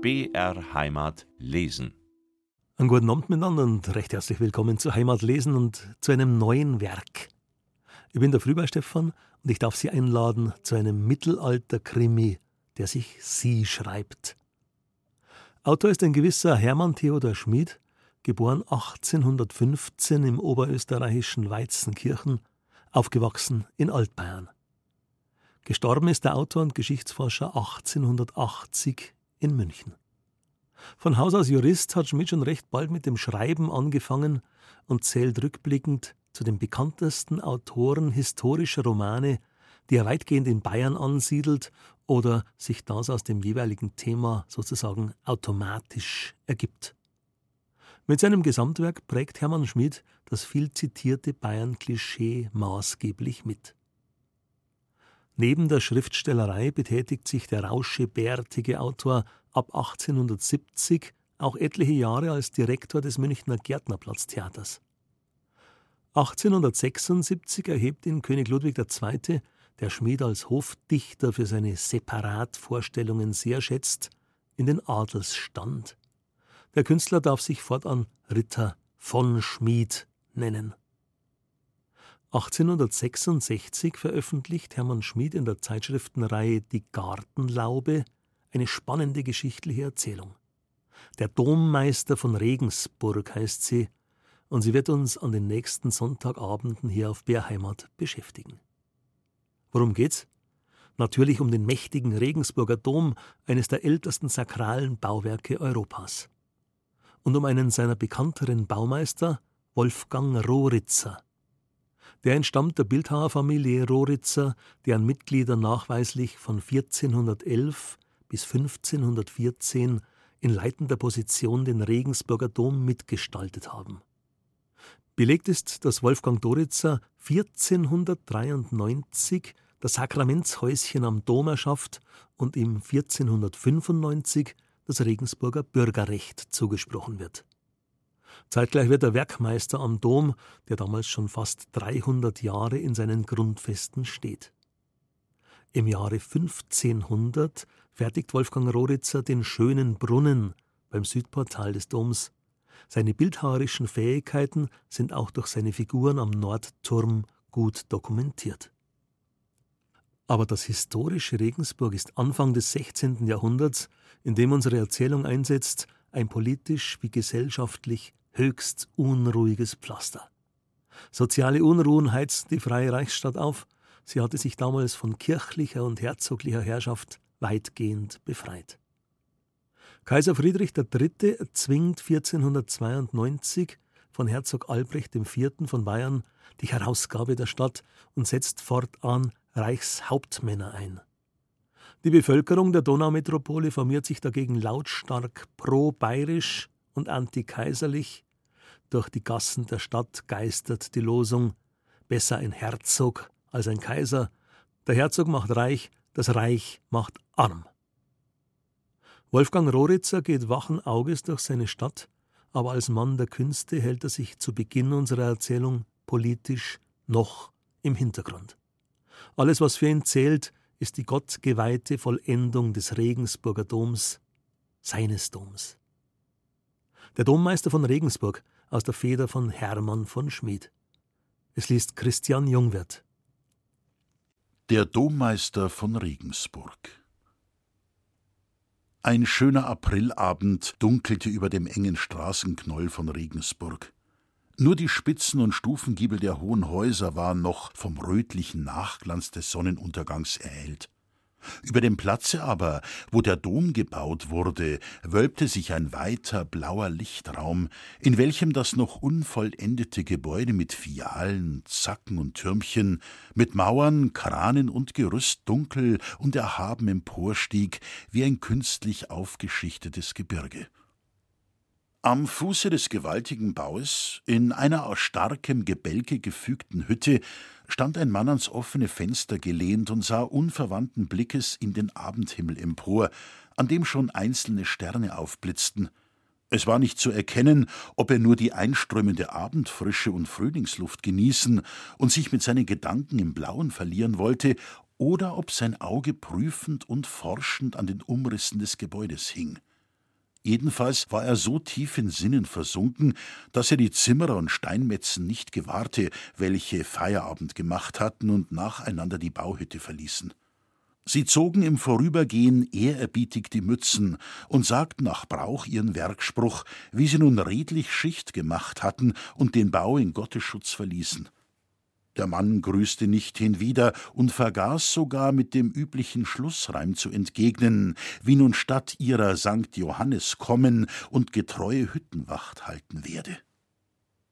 BR Heimat lesen. Einen guten Abend miteinander und recht herzlich willkommen zu Heimat lesen und zu einem neuen Werk. Ich bin der Frühbei Stefan und ich darf Sie einladen zu einem Mittelalter-Krimi, der sich Sie schreibt. Autor ist ein gewisser Hermann Theodor Schmid, geboren 1815 im oberösterreichischen Weizenkirchen, aufgewachsen in Altbayern. Gestorben ist der Autor und Geschichtsforscher 1880 in München. Von Haus aus Jurist hat Schmidt schon recht bald mit dem Schreiben angefangen und zählt rückblickend zu den bekanntesten Autoren historischer Romane, die er weitgehend in Bayern ansiedelt oder sich das aus dem jeweiligen Thema sozusagen automatisch ergibt. Mit seinem Gesamtwerk prägt Hermann Schmid das viel zitierte Bayern-Klischee maßgeblich mit. Neben der Schriftstellerei betätigt sich der rauschebärtige Autor ab 1870 auch etliche Jahre als Direktor des Münchner Gärtnerplatztheaters. 1876 erhebt ihn König Ludwig II., der Schmied als Hofdichter für seine Separatvorstellungen sehr schätzt, in den Adelsstand. Der Künstler darf sich fortan Ritter von Schmied nennen. 1866 veröffentlicht Hermann Schmid in der Zeitschriftenreihe Die Gartenlaube eine spannende geschichtliche Erzählung. Der Dommeister von Regensburg heißt sie, und sie wird uns an den nächsten Sonntagabenden hier auf Bärheimat beschäftigen. Worum geht's? Natürlich um den mächtigen Regensburger Dom, eines der ältesten sakralen Bauwerke Europas. Und um einen seiner bekannteren Baumeister, Wolfgang Rohritzer, der entstammt der Bildhauerfamilie Roritzer, deren Mitglieder nachweislich von 1411 bis 1514 in leitender Position den Regensburger Dom mitgestaltet haben. Belegt ist, dass Wolfgang Doritzer 1493 das Sakramentshäuschen am Dom erschafft und ihm 1495 das Regensburger Bürgerrecht zugesprochen wird. Zeitgleich wird der Werkmeister am Dom, der damals schon fast 300 Jahre in seinen Grundfesten steht. Im Jahre 1500 fertigt Wolfgang Roritzer den schönen Brunnen beim Südportal des Doms. Seine bildhauerischen Fähigkeiten sind auch durch seine Figuren am Nordturm gut dokumentiert. Aber das historische Regensburg ist Anfang des 16. Jahrhunderts, in dem unsere Erzählung einsetzt, ein politisch wie gesellschaftlich höchst unruhiges Pflaster. Soziale Unruhen heizten die Freie Reichsstadt auf, sie hatte sich damals von kirchlicher und herzoglicher Herrschaft weitgehend befreit. Kaiser Friedrich III. erzwingt 1492 von Herzog Albrecht IV. von Bayern die Herausgabe der Stadt und setzt fortan Reichshauptmänner ein. Die Bevölkerung der Donaumetropole formiert sich dagegen lautstark pro-bayerisch und antikaiserlich durch die Gassen der Stadt geistert die Losung Besser ein Herzog als ein Kaiser. Der Herzog macht reich, das Reich macht arm. Wolfgang Roritzer geht wachen Auges durch seine Stadt, aber als Mann der Künste hält er sich zu Beginn unserer Erzählung politisch noch im Hintergrund. Alles, was für ihn zählt, ist die gottgeweihte Vollendung des Regensburger Doms, seines Doms. Der Dommeister von Regensburg aus der Feder von Hermann von Schmid. Es liest Christian Jungwirth. Der Dommeister von Regensburg. Ein schöner Aprilabend dunkelte über dem engen Straßenknoll von Regensburg. Nur die Spitzen und Stufengiebel der hohen Häuser waren noch vom rötlichen Nachglanz des Sonnenuntergangs erhellt. Über dem Platze aber, wo der Dom gebaut wurde, wölbte sich ein weiter blauer Lichtraum, in welchem das noch unvollendete Gebäude mit Fialen, Zacken und Türmchen, mit Mauern, Kranen und Gerüst dunkel und erhaben emporstieg, wie ein künstlich aufgeschichtetes Gebirge. Am Fuße des gewaltigen Baues, in einer aus starkem Gebälke gefügten Hütte, stand ein Mann ans offene Fenster gelehnt und sah unverwandten Blickes in den Abendhimmel empor, an dem schon einzelne Sterne aufblitzten. Es war nicht zu erkennen, ob er nur die einströmende Abendfrische und Frühlingsluft genießen und sich mit seinen Gedanken im Blauen verlieren wollte, oder ob sein Auge prüfend und forschend an den Umrissen des Gebäudes hing. Jedenfalls war er so tief in Sinnen versunken, dass er die Zimmerer und Steinmetzen nicht gewahrte, welche Feierabend gemacht hatten und nacheinander die Bauhütte verließen. Sie zogen im Vorübergehen ehrerbietig die Mützen und sagten nach Brauch ihren Werkspruch, wie sie nun redlich Schicht gemacht hatten und den Bau in Gottes Schutz verließen. Der Mann grüßte nicht hinwieder und vergaß sogar mit dem üblichen Schlussreim zu entgegnen, wie nun statt ihrer Sankt Johannes kommen und getreue Hüttenwacht halten werde.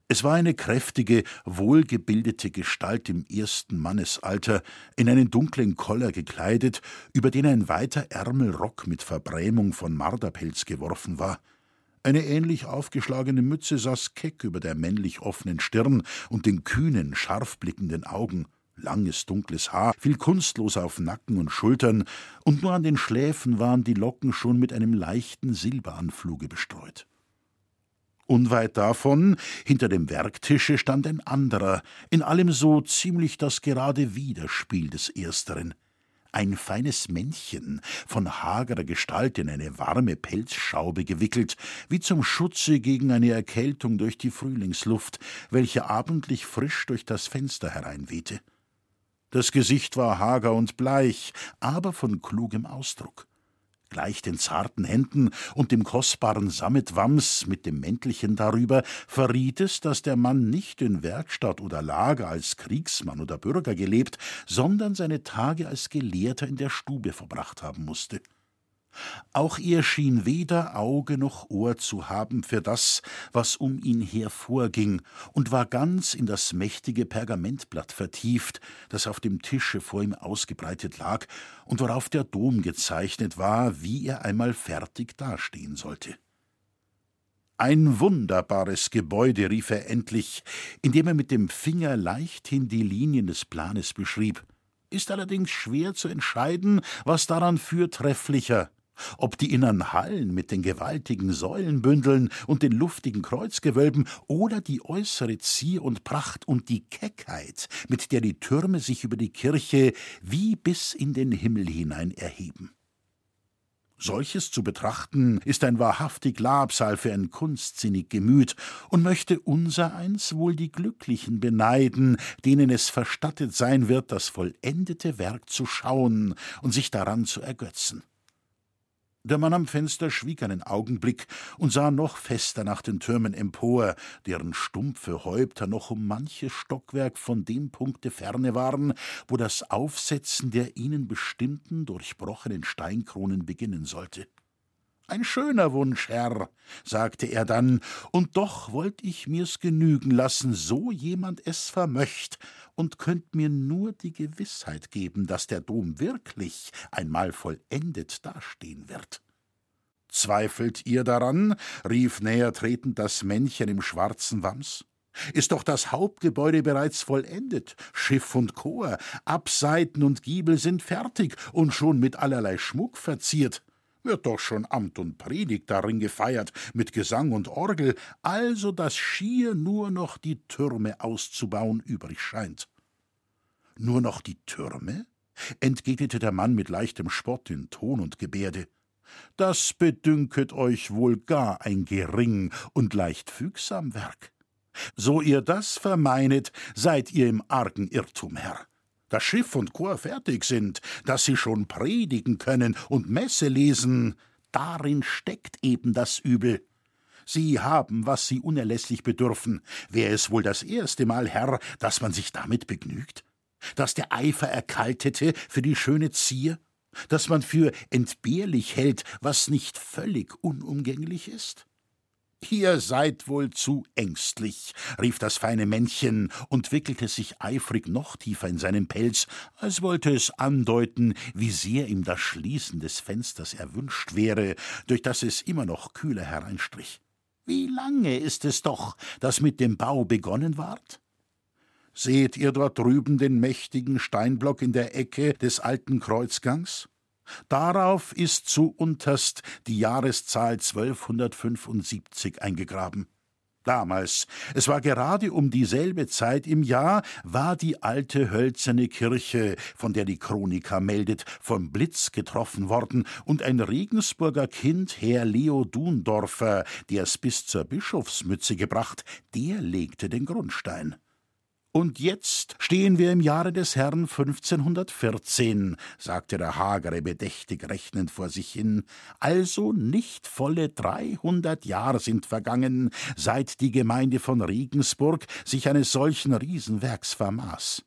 Es war eine kräftige, wohlgebildete Gestalt im ersten Mannesalter, in einen dunklen Koller gekleidet, über den ein weiter Ärmelrock mit Verbrämung von Marderpelz geworfen war. Eine ähnlich aufgeschlagene Mütze saß keck über der männlich offenen Stirn und den kühnen, scharf blickenden Augen. Langes, dunkles Haar fiel kunstlos auf Nacken und Schultern, und nur an den Schläfen waren die Locken schon mit einem leichten Silberanfluge bestreut. Unweit davon, hinter dem Werktische, stand ein anderer, in allem so ziemlich das gerade Widerspiel des Ersteren ein feines Männchen, von hagerer Gestalt in eine warme Pelzschaube gewickelt, wie zum Schutze gegen eine Erkältung durch die Frühlingsluft, welche abendlich frisch durch das Fenster hereinwehte. Das Gesicht war hager und bleich, aber von klugem Ausdruck. Gleich den zarten Händen und dem kostbaren Sammetwams mit dem Mäntelchen darüber verriet es, dass der Mann nicht in Werkstatt oder Lager als Kriegsmann oder Bürger gelebt, sondern seine Tage als Gelehrter in der Stube verbracht haben musste. Auch er schien weder Auge noch Ohr zu haben für das, was um ihn her vorging, und war ganz in das mächtige Pergamentblatt vertieft, das auf dem Tische vor ihm ausgebreitet lag und worauf der Dom gezeichnet war, wie er einmal fertig dastehen sollte. Ein wunderbares Gebäude, rief er endlich, indem er mit dem Finger leichthin die Linien des Planes beschrieb. Ist allerdings schwer zu entscheiden, was daran fürtrefflicher, ob die innern Hallen mit den gewaltigen Säulenbündeln und den luftigen Kreuzgewölben oder die äußere Zier und Pracht und die Keckheit, mit der die Türme sich über die Kirche wie bis in den Himmel hinein erheben. Solches zu betrachten, ist ein wahrhaftig Labsal für ein kunstsinnig Gemüt und möchte unsereins wohl die Glücklichen beneiden, denen es verstattet sein wird, das vollendete Werk zu schauen und sich daran zu ergötzen. Der Mann am Fenster schwieg einen Augenblick und sah noch fester nach den Türmen empor, deren stumpfe Häupter noch um manches Stockwerk von dem Punkte ferne waren, wo das Aufsetzen der ihnen bestimmten, durchbrochenen Steinkronen beginnen sollte. Ein schöner Wunsch, Herr, sagte er dann, und doch wollt ich mir's genügen lassen, so jemand es vermöcht, und könnt mir nur die Gewissheit geben, dass der Dom wirklich einmal vollendet dastehen wird. Zweifelt ihr daran? rief näher tretend das Männchen im schwarzen Wams. Ist doch das Hauptgebäude bereits vollendet, Schiff und Chor, Abseiten und Giebel sind fertig und schon mit allerlei Schmuck verziert wird doch schon Amt und Predigt darin gefeiert, mit Gesang und Orgel, also dass schier nur noch die Türme auszubauen übrig scheint. Nur noch die Türme? entgegnete der Mann mit leichtem Spott in Ton und Gebärde. Das bedünket euch wohl gar ein gering und leicht fügsam Werk. So ihr das vermeinet, seid ihr im argen Irrtum, Herr. Dass Schiff und Chor fertig sind, dass sie schon predigen können und Messe lesen, darin steckt eben das Übel. Sie haben, was Sie unerlässlich bedürfen. Wäre es wohl das erste Mal, Herr, dass man sich damit begnügt? Dass der Eifer erkaltete für die schöne Zier? Dass man für entbehrlich hält, was nicht völlig unumgänglich ist? Ihr seid wohl zu ängstlich, rief das feine Männchen und wickelte sich eifrig noch tiefer in seinen Pelz, als wollte es andeuten, wie sehr ihm das Schließen des Fensters erwünscht wäre, durch das es immer noch kühler hereinstrich. Wie lange ist es doch, dass mit dem Bau begonnen ward? Seht ihr dort drüben den mächtigen Steinblock in der Ecke des alten Kreuzgangs? Darauf ist zu unterst die Jahreszahl 1275 eingegraben. Damals, es war gerade um dieselbe Zeit im Jahr, war die alte hölzerne Kirche, von der die Chronika meldet, vom Blitz getroffen worden, und ein Regensburger Kind, Herr Leo Dundorfer, der es bis zur Bischofsmütze gebracht, der legte den Grundstein. Und jetzt stehen wir im Jahre des Herrn 1514, sagte der Hagere bedächtig rechnend vor sich hin. Also nicht volle dreihundert Jahre sind vergangen, seit die Gemeinde von Regensburg sich eines solchen Riesenwerks vermaß.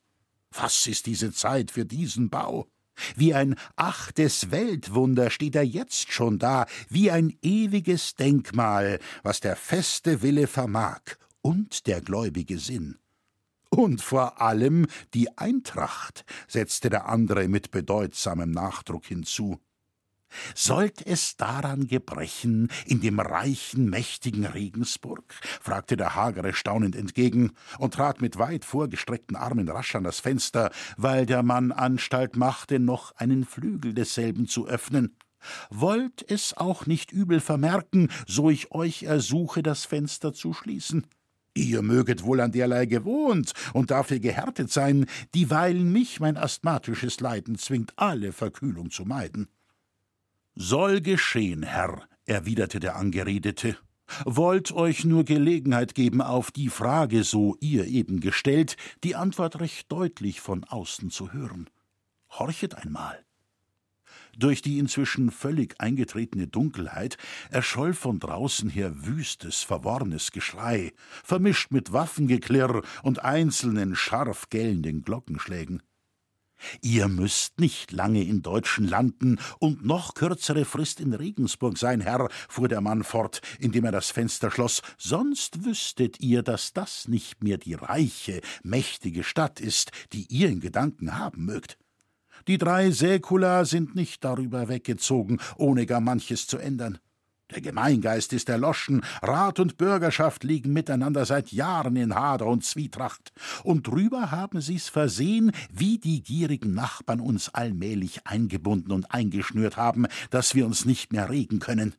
Was ist diese Zeit für diesen Bau? Wie ein achtes Weltwunder steht er jetzt schon da, wie ein ewiges Denkmal, was der feste Wille vermag und der gläubige Sinn. Und vor allem die Eintracht, setzte der andere mit bedeutsamem Nachdruck hinzu. Sollt es daran gebrechen, in dem reichen, mächtigen Regensburg? fragte der Hagere staunend entgegen und trat mit weit vorgestreckten Armen rasch an das Fenster, weil der Mann Anstalt machte, noch einen Flügel desselben zu öffnen. Wollt es auch nicht übel vermerken, so ich euch ersuche, das Fenster zu schließen? Ihr möget wohl an derlei gewohnt und dafür gehärtet sein, dieweil mich mein asthmatisches Leiden zwingt, alle Verkühlung zu meiden. Soll geschehen, Herr, erwiderte der Angeredete. Wollt euch nur Gelegenheit geben, auf die Frage, so ihr eben gestellt, die Antwort recht deutlich von außen zu hören. Horchet einmal. Durch die inzwischen völlig eingetretene Dunkelheit erscholl von draußen her wüstes, verworrenes Geschrei, vermischt mit Waffengeklirr und einzelnen scharf gellenden Glockenschlägen. Ihr müsst nicht lange in deutschen Landen und noch kürzere Frist in Regensburg sein, Herr, fuhr der Mann fort, indem er das Fenster schloss, sonst wüsstet ihr, dass das nicht mehr die reiche, mächtige Stadt ist, die ihr in Gedanken haben mögt. Die drei Säkula sind nicht darüber weggezogen, ohne gar manches zu ändern. Der Gemeingeist ist erloschen, Rat und Bürgerschaft liegen miteinander seit Jahren in Hader und Zwietracht, und drüber haben sie's versehen, wie die gierigen Nachbarn uns allmählich eingebunden und eingeschnürt haben, dass wir uns nicht mehr regen können.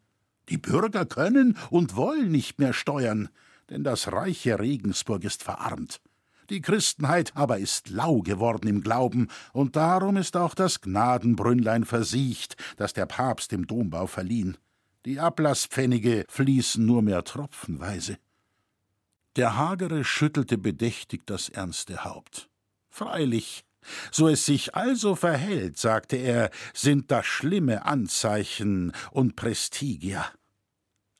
Die Bürger können und wollen nicht mehr steuern, denn das reiche Regensburg ist verarmt. Die Christenheit aber ist lau geworden im Glauben, und darum ist auch das Gnadenbrünnlein versiegt, das der Papst im Dombau verliehen. Die Ablasspfennige fließen nur mehr tropfenweise. Der Hagere schüttelte bedächtig das ernste Haupt. Freilich, so es sich also verhält, sagte er, sind das schlimme Anzeichen und Prestigia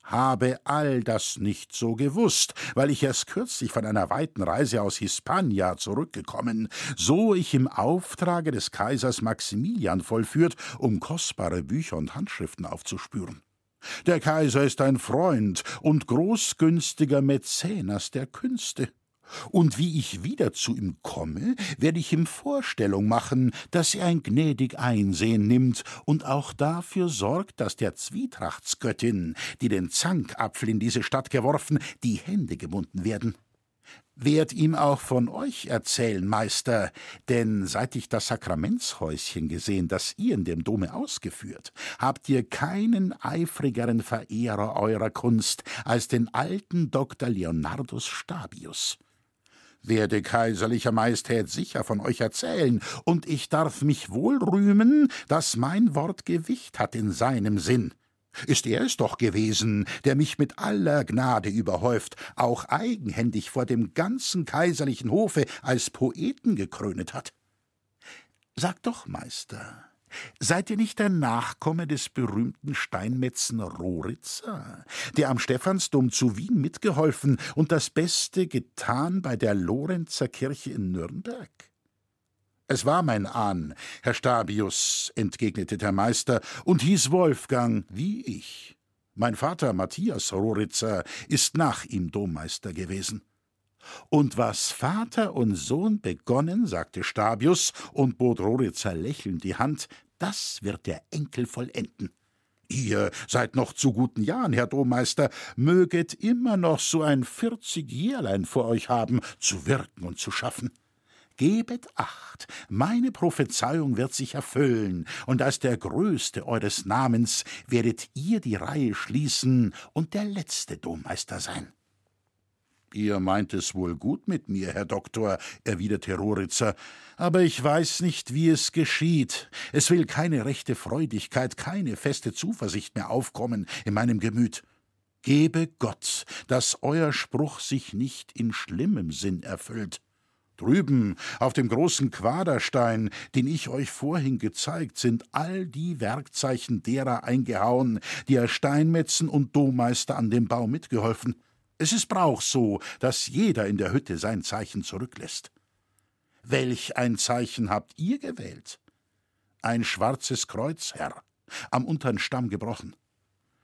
habe all das nicht so gewusst, weil ich erst kürzlich von einer weiten Reise aus Hispania zurückgekommen, so ich im Auftrage des Kaisers Maximilian vollführt, um kostbare Bücher und Handschriften aufzuspüren. Der Kaiser ist ein Freund und großgünstiger Mäzenas der Künste. Und wie ich wieder zu ihm komme, werde ich ihm Vorstellung machen, dass er ein gnädig Einsehen nimmt und auch dafür sorgt, dass der Zwietrachtsgöttin, die den Zankapfel in diese Stadt geworfen, die Hände gebunden werden. Werd ihm auch von euch erzählen, Meister, denn seit ich das Sakramentshäuschen gesehen, das ihr in dem Dome ausgeführt, habt ihr keinen eifrigeren Verehrer eurer Kunst als den alten Dr. Leonardus Stabius werde kaiserlicher Majestät sicher von euch erzählen, und ich darf mich wohl rühmen, dass mein Wort Gewicht hat in seinem Sinn. Ist er es doch gewesen, der mich mit aller Gnade überhäuft, auch eigenhändig vor dem ganzen kaiserlichen Hofe als Poeten gekrönet hat? Sag doch, Meister, Seid ihr nicht der Nachkomme des berühmten Steinmetzen Roritzer, der am Stephansdom zu Wien mitgeholfen und das Beste getan bei der Lorenzer Kirche in Nürnberg? Es war mein Ahn, Herr Stabius, entgegnete der Meister und hieß Wolfgang wie ich. Mein Vater Matthias Roritzer ist nach ihm Dommeister gewesen. Und was Vater und Sohn begonnen, sagte Stabius und bot Roritzer lächelnd die Hand, das wird der Enkel vollenden. Ihr seid noch zu guten Jahren, Herr Dommeister, möget immer noch so ein vierzig Jährlein vor euch haben, zu wirken und zu schaffen. Gebet acht, meine Prophezeiung wird sich erfüllen, und als der Größte eures Namens werdet ihr die Reihe schließen und der letzte Dommeister sein. Ihr meint es wohl gut mit mir, Herr Doktor, erwiderte Roritzer, aber ich weiß nicht, wie es geschieht. Es will keine rechte Freudigkeit, keine feste Zuversicht mehr aufkommen in meinem Gemüt. Gebe Gott, dass euer Spruch sich nicht in schlimmem Sinn erfüllt. Drüben auf dem großen Quaderstein, den ich euch vorhin gezeigt, sind all die Werkzeichen derer eingehauen, die er Steinmetzen und Dommeister an dem Bau mitgeholfen. Es ist Brauch so, dass jeder in der Hütte sein Zeichen zurücklässt. Welch ein Zeichen habt ihr gewählt? Ein schwarzes Kreuz, Herr, am untern Stamm gebrochen.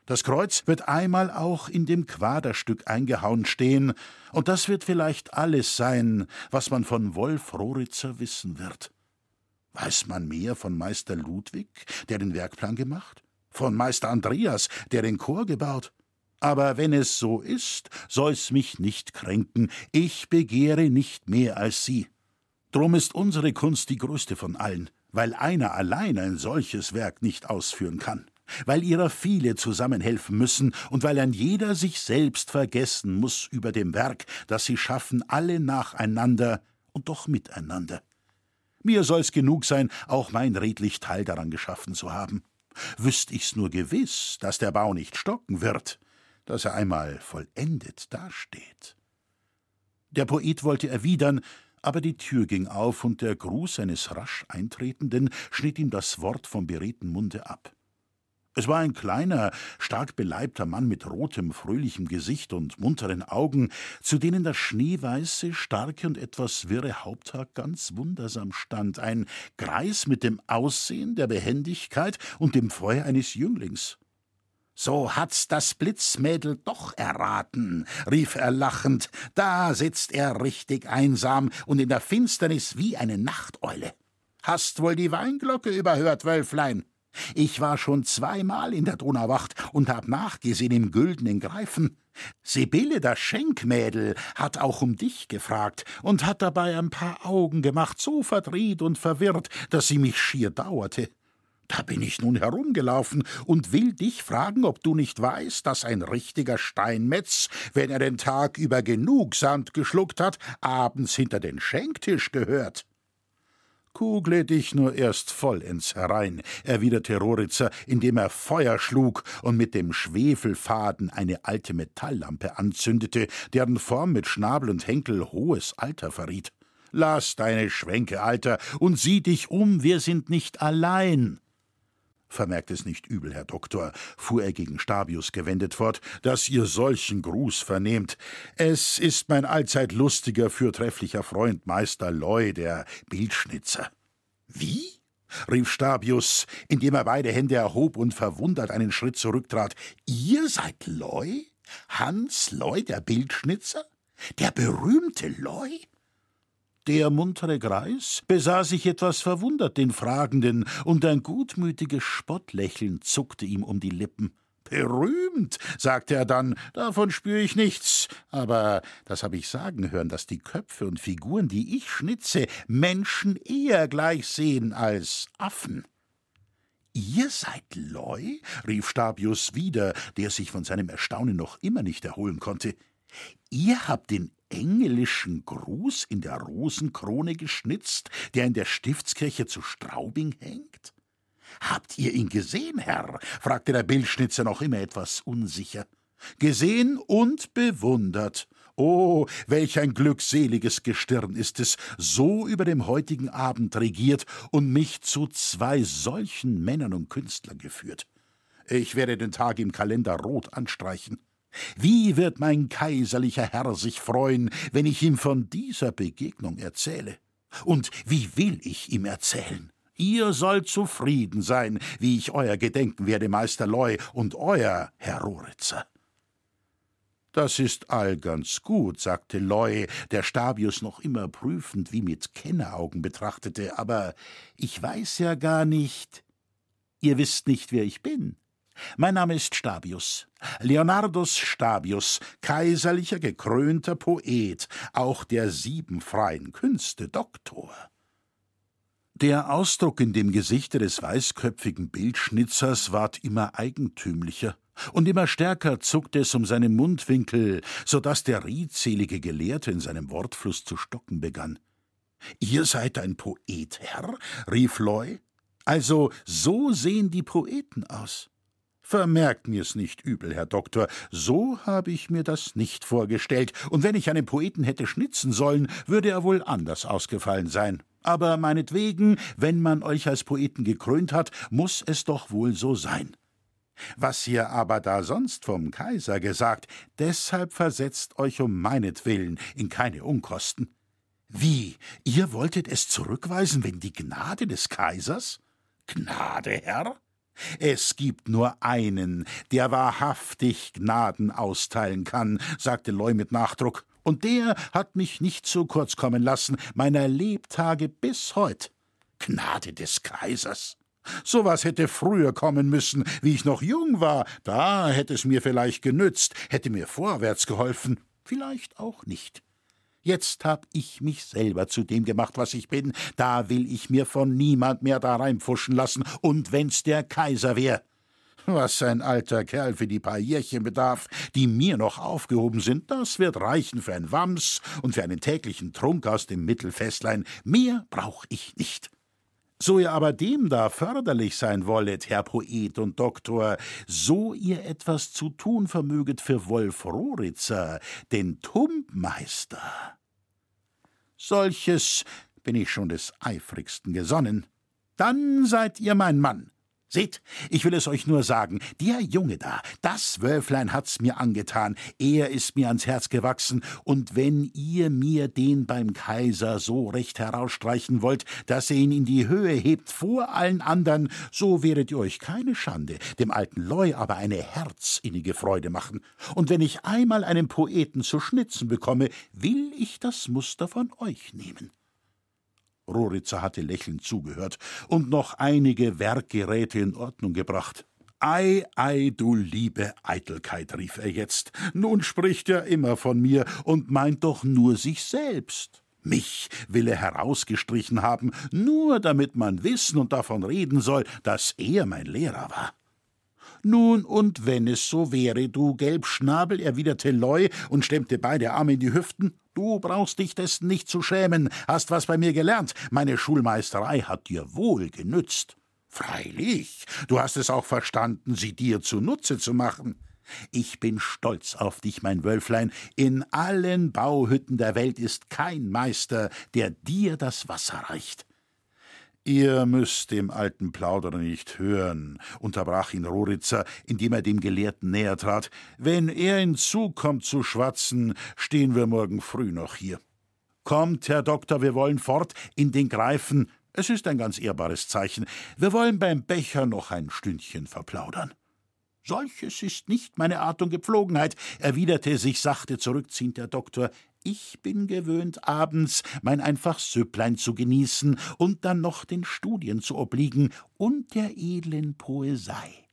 Das Kreuz wird einmal auch in dem Quaderstück eingehauen stehen, und das wird vielleicht alles sein, was man von Wolf Roritzer wissen wird. Weiß man mehr von Meister Ludwig, der den Werkplan gemacht? Von Meister Andreas, der den Chor gebaut? Aber wenn es so ist, soll's mich nicht kränken, ich begehre nicht mehr als Sie. Drum ist unsere Kunst die größte von allen, weil einer allein ein solches Werk nicht ausführen kann, weil ihrer viele zusammenhelfen müssen und weil ein jeder sich selbst vergessen muss über dem Werk, das sie schaffen, alle nacheinander und doch miteinander. Mir soll's genug sein, auch mein redlich Teil daran geschaffen zu haben. Wüsst ich's nur gewiss, dass der Bau nicht stocken wird, dass er einmal vollendet dasteht. Der Poet wollte erwidern, aber die Tür ging auf und der Gruß eines rasch Eintretenden schnitt ihm das Wort vom beredten Munde ab. Es war ein kleiner, stark beleibter Mann mit rotem, fröhlichem Gesicht und munteren Augen, zu denen das schneeweiße, starke und etwas wirre Haupthaar ganz wundersam stand, ein Greis mit dem Aussehen, der Behendigkeit und dem Feuer eines Jünglings. So hat's das Blitzmädel doch erraten, rief er lachend. Da sitzt er richtig einsam und in der Finsternis wie eine Nachteule. Hast wohl die Weinglocke überhört, Wölflein? Ich war schon zweimal in der Donauwacht und hab nachgesehen im güldenen Greifen. Sibylle, das Schenkmädel, hat auch um dich gefragt und hat dabei ein paar Augen gemacht, so verdreht und verwirrt, dass sie mich schier dauerte. Da bin ich nun herumgelaufen und will dich fragen, ob du nicht weißt, dass ein richtiger Steinmetz, wenn er den Tag über genug Sand geschluckt hat, abends hinter den Schenktisch gehört. Kugle dich nur erst vollends herein, erwiderte Roritzer, indem er Feuer schlug und mit dem Schwefelfaden eine alte Metalllampe anzündete, deren Form mit Schnabel und Henkel hohes Alter verriet. Lass deine Schwänke, Alter, und sieh dich um, wir sind nicht allein. Vermerkt es nicht übel, Herr Doktor, fuhr er gegen Stabius gewendet fort, dass ihr solchen Gruß vernehmt. Es ist mein allzeit lustiger, fürtrefflicher Freund Meister Loy, der Bildschnitzer. Wie? rief Stabius, indem er beide Hände erhob und verwundert einen Schritt zurücktrat. Ihr seid Loy? Hans Loy, der Bildschnitzer? Der berühmte Loy? Der muntere Greis besah sich etwas verwundert den Fragenden, und ein gutmütiges Spottlächeln zuckte ihm um die Lippen. Berühmt, sagte er dann, davon spüre ich nichts. Aber das habe ich sagen hören, dass die Köpfe und Figuren, die ich schnitze, Menschen eher gleich sehen als Affen. Ihr seid Loy? rief Stabius wieder, der sich von seinem Erstaunen noch immer nicht erholen konnte. Ihr habt den engelischen Gruß in der Rosenkrone geschnitzt, der in der Stiftskirche zu Straubing hängt? Habt ihr ihn gesehen, Herr? fragte der Bildschnitzer noch immer etwas unsicher. Gesehen und bewundert. Oh, welch ein glückseliges Gestirn ist es, so über dem heutigen Abend regiert und mich zu zwei solchen Männern und Künstlern geführt. Ich werde den Tag im Kalender rot anstreichen. Wie wird mein kaiserlicher Herr sich freuen, wenn ich ihm von dieser Begegnung erzähle? Und wie will ich ihm erzählen? Ihr sollt zufrieden sein, wie ich euer gedenken werde, Meister Loy, und euer, Herr Roritzer. Das ist all ganz gut, sagte Loy, der Stabius noch immer prüfend wie mit Kenneraugen betrachtete, aber ich weiß ja gar nicht. Ihr wisst nicht, wer ich bin. Mein Name ist Stabius, Leonardus Stabius, kaiserlicher gekrönter Poet, auch der sieben freien Künste Doktor. Der Ausdruck in dem Gesichte des weißköpfigen Bildschnitzers ward immer eigentümlicher, Und immer stärker zuckte es um seine Mundwinkel, so dass der riedselige Gelehrte in seinem Wortfluss zu stocken begann. Ihr seid ein Poet, Herr? rief Loy. Also, so sehen die Poeten aus. Vermerkt mir's nicht übel, Herr Doktor, so habe ich mir das nicht vorgestellt, und wenn ich einen Poeten hätte schnitzen sollen, würde er wohl anders ausgefallen sein. Aber meinetwegen, wenn man euch als Poeten gekrönt hat, muss es doch wohl so sein. Was ihr aber da sonst vom Kaiser gesagt, deshalb versetzt euch um meinetwillen in keine Unkosten. Wie, ihr wolltet es zurückweisen wegen die Gnade des Kaisers? Gnade, Herr? Es gibt nur einen, der wahrhaftig Gnaden austeilen kann, sagte Loy mit Nachdruck, und der hat mich nicht zu kurz kommen lassen, meiner Lebtage bis heut. Gnade des Kaisers. So was hätte früher kommen müssen, wie ich noch jung war, da hätte es mir vielleicht genützt, hätte mir vorwärts geholfen, vielleicht auch nicht. Jetzt hab ich mich selber zu dem gemacht, was ich bin, da will ich mir von niemand mehr da reinpfuschen lassen, und wenn's der Kaiser wär. Was ein alter Kerl für die paar Jährchen bedarf, die mir noch aufgehoben sind, das wird reichen für ein Wams und für einen täglichen Trunk aus dem Mittelfestlein. Mehr brauch ich nicht. So ihr aber dem da förderlich sein wollet, Herr Poet und Doktor, so ihr etwas zu tun vermöget für Wolf Roritzer, den Tumpmeister. Solches bin ich schon des eifrigsten gesonnen. Dann seid ihr mein Mann. Seht, ich will es euch nur sagen, der Junge da, das Wölflein hat's mir angetan, er ist mir ans Herz gewachsen, und wenn ihr mir den beim Kaiser so recht herausstreichen wollt, dass ihr ihn in die Höhe hebt vor allen andern, so werdet ihr euch keine Schande, dem alten Leu aber eine herzinnige Freude machen. Und wenn ich einmal einen Poeten zu schnitzen bekomme, will ich das Muster von euch nehmen. Roritzer hatte lächelnd zugehört und noch einige Werkgeräte in Ordnung gebracht. Ei, ei, du liebe Eitelkeit, rief er jetzt. Nun spricht er immer von mir und meint doch nur sich selbst. Mich will er herausgestrichen haben, nur damit man wissen und davon reden soll, dass er mein Lehrer war. Nun, und wenn es so wäre, du Gelbschnabel, erwiderte Loy und stemmte beide Arme in die Hüften, du brauchst dich dessen nicht zu schämen, hast was bei mir gelernt, meine Schulmeisterei hat dir wohl genützt. Freilich, du hast es auch verstanden, sie dir zunutze zu machen. Ich bin stolz auf dich, mein Wölflein. In allen Bauhütten der Welt ist kein Meister, der dir das Wasser reicht. Ihr müsst dem alten Plauderer nicht hören, unterbrach ihn Roritzer, indem er dem Gelehrten näher trat. Wenn er hinzukommt zu schwatzen, stehen wir morgen früh noch hier. Kommt, Herr Doktor, wir wollen fort in den Greifen. Es ist ein ganz ehrbares Zeichen. Wir wollen beim Becher noch ein Stündchen verplaudern. Solches ist nicht meine Art und Gepflogenheit, erwiderte sich sachte zurückziehend der Doktor. Ich bin gewöhnt, abends mein einfach Süpplein zu genießen und dann noch den Studien zu obliegen und der edlen Poesie.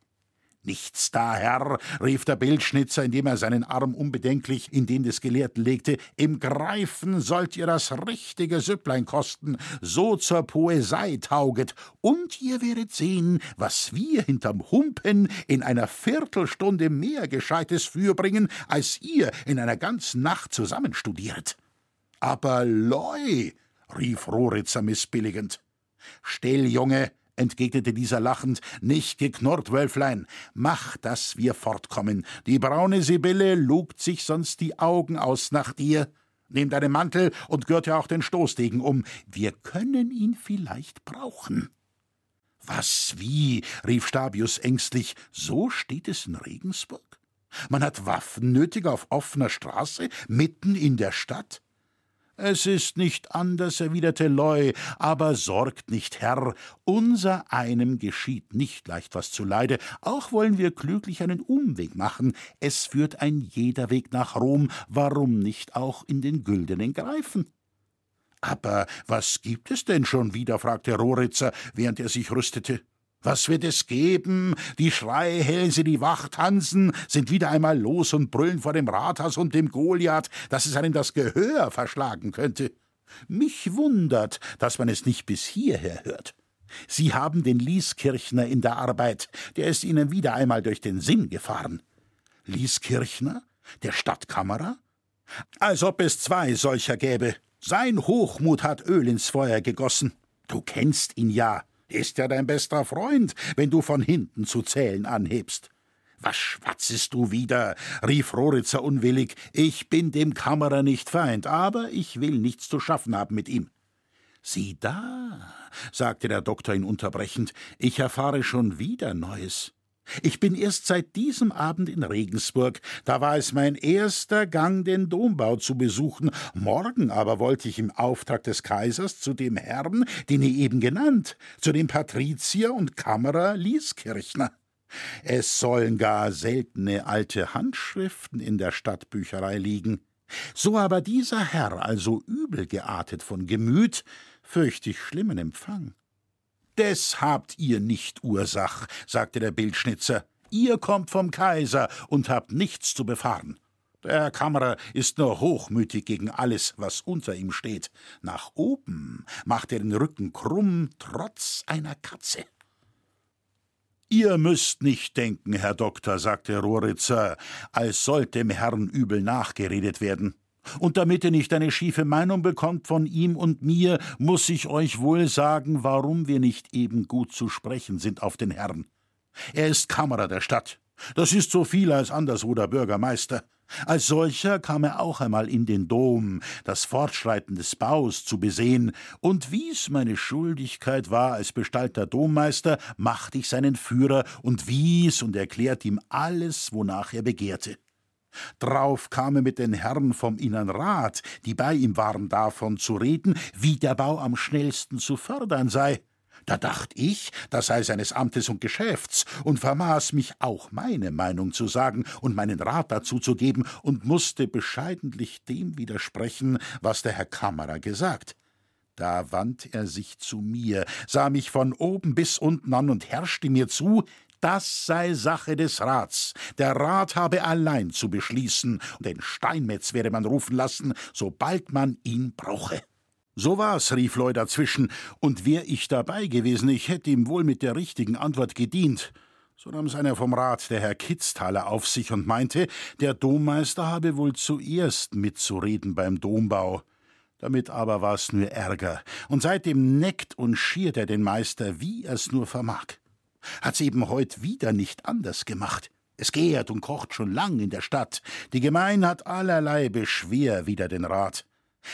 Nichts da, Herr, rief der Bildschnitzer, indem er seinen Arm unbedenklich in den des Gelehrten legte. Im Greifen sollt ihr das richtige Süpplein kosten, so zur Poesie tauget, und ihr werdet sehen, was wir hinterm Humpen in einer Viertelstunde mehr Gescheites fürbringen, als ihr in einer ganzen Nacht zusammenstudiert. Aber Loi, rief Roritzer missbilligend. Still, Junge, entgegnete dieser lachend, nicht geknurrt, Wölflein. Mach, dass wir fortkommen. Die braune Sibylle lugt sich sonst die Augen aus nach dir. Nimm deinen Mantel und gürte auch den Stoßdegen um. Wir können ihn vielleicht brauchen. Was, wie? rief Stabius ängstlich. So steht es in Regensburg? Man hat Waffen nötig auf offener Straße, mitten in der Stadt? Es ist nicht anders, erwiderte Loy, aber sorgt nicht, Herr, unser einem geschieht nicht leicht was zuleide, auch wollen wir klüglich einen Umweg machen, es führt ein jeder Weg nach Rom, warum nicht auch in den güldenen greifen? Aber was gibt es denn schon wieder? fragte Roritzer, während er sich rüstete. Was wird es geben? Die Schreihälse, die Wachtanzen sind wieder einmal los und brüllen vor dem Rathaus und dem Goliath, dass es einem das Gehör verschlagen könnte. Mich wundert, dass man es nicht bis hierher hört. Sie haben den Lieskirchner in der Arbeit, der ist Ihnen wieder einmal durch den Sinn gefahren. Lieskirchner? Der Stadtkammerer? Als ob es zwei solcher gäbe. Sein Hochmut hat Öl ins Feuer gegossen. Du kennst ihn ja. Ist ja dein bester Freund, wenn du von hinten zu zählen anhebst. Was schwatzest du wieder? rief Roritzer unwillig. Ich bin dem Kammerer nicht Feind, aber ich will nichts zu schaffen haben mit ihm. Sieh da, sagte der Doktor ihn unterbrechend, ich erfahre schon wieder Neues. Ich bin erst seit diesem Abend in Regensburg. Da war es mein erster Gang, den Dombau zu besuchen. Morgen aber wollte ich im Auftrag des Kaisers zu dem Herrn, den ihr eben genannt, zu dem Patrizier und Kammerer Lieskirchner. Es sollen gar seltene alte Handschriften in der Stadtbücherei liegen. So aber dieser Herr also übel geartet von Gemüt, fürcht ich schlimmen Empfang. Des habt ihr nicht Ursach, sagte der Bildschnitzer. Ihr kommt vom Kaiser und habt nichts zu befahren. Der Kammerer ist nur hochmütig gegen alles, was unter ihm steht. Nach oben macht er den Rücken krumm, trotz einer Katze. Ihr müsst nicht denken, Herr Doktor, sagte Roritzer, als sollte dem Herrn übel nachgeredet werden. Und damit ihr nicht eine schiefe Meinung bekommt von ihm und mir, muss ich euch wohl sagen, warum wir nicht eben gut zu sprechen sind auf den Herrn. Er ist Kammerer der Stadt. Das ist so viel als anderswo der Bürgermeister. Als solcher kam er auch einmal in den Dom, das Fortschreiten des Baus zu besehen, und wie's meine Schuldigkeit war als bestallter Dommeister, macht ich seinen Führer und wies und erklärt ihm alles, wonach er begehrte. Drauf kam er mit den Herren vom Innern Rat, die bei ihm waren, davon zu reden, wie der Bau am schnellsten zu fördern sei. Da dacht ich, das sei seines Amtes und Geschäfts, und vermaß mich auch meine Meinung zu sagen und meinen Rat dazu zu geben und musste bescheidentlich dem widersprechen, was der Herr Kammerer gesagt. Da wandt er sich zu mir, sah mich von oben bis unten an und herrschte mir zu, das sei Sache des Rats. Der Rat habe allein zu beschließen, und den Steinmetz werde man rufen lassen, sobald man ihn brauche. So war's, rief Loy dazwischen, und wär ich dabei gewesen, ich hätte ihm wohl mit der richtigen Antwort gedient. So nahm's einer vom Rat, der Herr Kitzthaler, auf sich und meinte, der Dommeister habe wohl zuerst mitzureden beim Dombau. Damit aber war's nur Ärger, und seitdem neckt und schiert er den Meister, wie er's nur vermag hat's eben heut wieder nicht anders gemacht. Es gärt und kocht schon lang in der Stadt. Die Gemein hat allerlei Beschwer wider den Rat.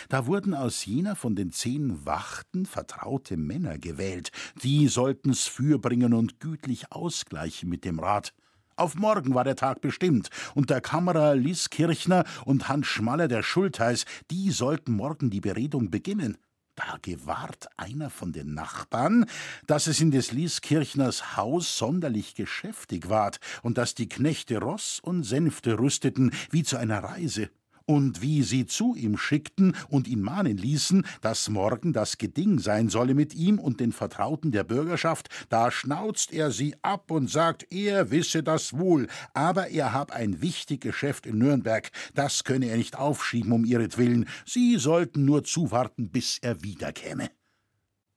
Da wurden aus jener von den zehn Wachten vertraute Männer gewählt, die sollten's fürbringen und gütlich ausgleichen mit dem Rat. Auf morgen war der Tag bestimmt, und der Kammerer Lieskirchner und Hans Schmaller der Schultheiß, die sollten morgen die Beredung beginnen. Da gewahrt einer von den Nachbarn, dass es in des Lieskirchners Haus sonderlich geschäftig ward und dass die Knechte Ross und Sänfte rüsteten wie zu einer Reise und wie sie zu ihm schickten und ihn mahnen ließen, dass morgen das Geding sein solle mit ihm und den Vertrauten der Bürgerschaft, da schnauzt er sie ab und sagt, er wisse das wohl, aber er hab ein wichtig Geschäft in Nürnberg, das könne er nicht aufschieben um ihretwillen, sie sollten nur zuwarten, bis er wiederkäme.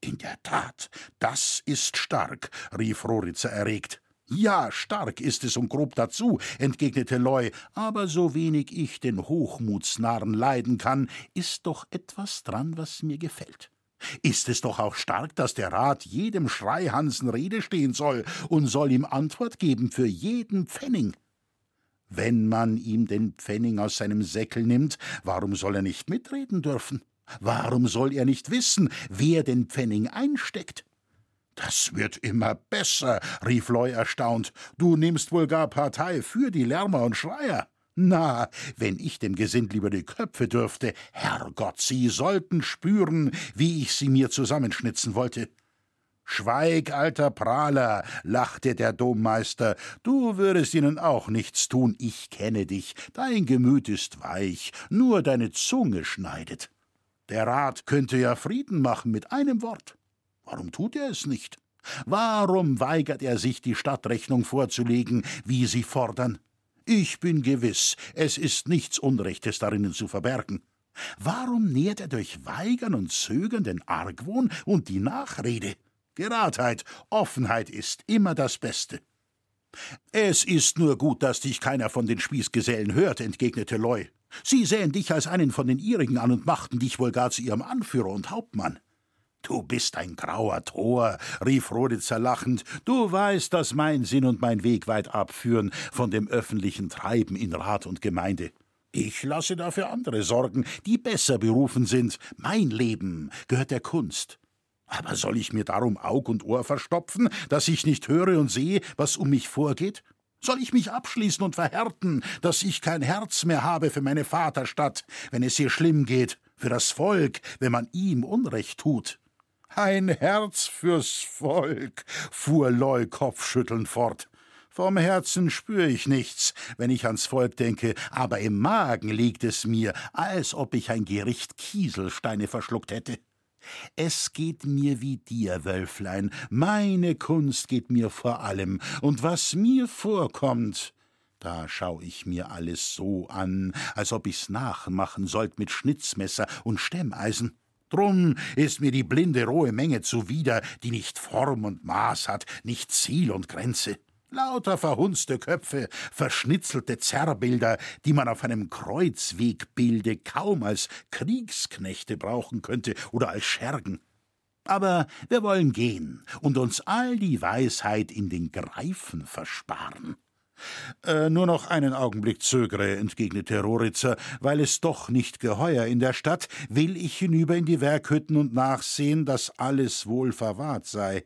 In der Tat, das ist stark, rief Roritzer erregt. Ja, stark ist es und grob dazu, entgegnete Loy, aber so wenig ich den Hochmutsnarren leiden kann, ist doch etwas dran, was mir gefällt. Ist es doch auch stark, dass der Rat jedem Schreihansen Rede stehen soll und soll ihm Antwort geben für jeden Pfennig. Wenn man ihm den Pfennig aus seinem Säckel nimmt, warum soll er nicht mitreden dürfen? Warum soll er nicht wissen, wer den Pfennig einsteckt? Das wird immer besser, rief Loy erstaunt. Du nimmst wohl gar Partei für die Lärmer und Schreier. Na, wenn ich dem Gesind lieber die Köpfe dürfte, Herrgott, Sie sollten spüren, wie ich sie mir zusammenschnitzen wollte. Schweig, alter Prahler, lachte der Dommeister, du würdest ihnen auch nichts tun, ich kenne dich, dein Gemüt ist weich, nur deine Zunge schneidet. Der Rat könnte ja Frieden machen mit einem Wort. Warum tut er es nicht? Warum weigert er sich, die Stadtrechnung vorzulegen, wie Sie fordern? Ich bin gewiss, es ist nichts Unrechtes darinnen zu verbergen. Warum nährt er durch Weigern und Zögern den Argwohn und die Nachrede? Geradheit, Offenheit ist immer das Beste. Es ist nur gut, dass dich keiner von den Spießgesellen hört, entgegnete Loy. Sie sähen dich als einen von den ihrigen an und machten dich wohl gar zu ihrem Anführer und Hauptmann. Du bist ein grauer Tor, rief Roditzer lachend. Du weißt, dass mein Sinn und mein Weg weit abführen von dem öffentlichen Treiben in Rat und Gemeinde. Ich lasse dafür andere sorgen, die besser berufen sind. Mein Leben gehört der Kunst. Aber soll ich mir darum Aug und Ohr verstopfen, dass ich nicht höre und sehe, was um mich vorgeht? Soll ich mich abschließen und verhärten, dass ich kein Herz mehr habe für meine Vaterstadt, wenn es ihr schlimm geht, für das Volk, wenn man ihm Unrecht tut? Ein Herz fürs Volk, fuhr Loy kopfschüttelnd fort. Vom Herzen spür ich nichts, wenn ich ans Volk denke, aber im Magen liegt es mir, als ob ich ein Gericht Kieselsteine verschluckt hätte. Es geht mir wie dir, Wölflein, meine Kunst geht mir vor allem, und was mir vorkommt, da schau ich mir alles so an, als ob ich's nachmachen sollt mit Schnitzmesser und Stemmeisen. Drum ist mir die blinde rohe Menge zuwider, die nicht Form und Maß hat, nicht Ziel und Grenze. Lauter verhunzte Köpfe, verschnitzelte Zerrbilder, die man auf einem Kreuzwegbilde kaum als Kriegsknechte brauchen könnte oder als Schergen. Aber wir wollen gehen und uns all die Weisheit in den Greifen versparen. Äh, nur noch einen Augenblick zögere, entgegnete Roritzer, weil es doch nicht geheuer in der Stadt, will ich hinüber in die Werkhütten und nachsehen, dass alles wohl verwahrt sei.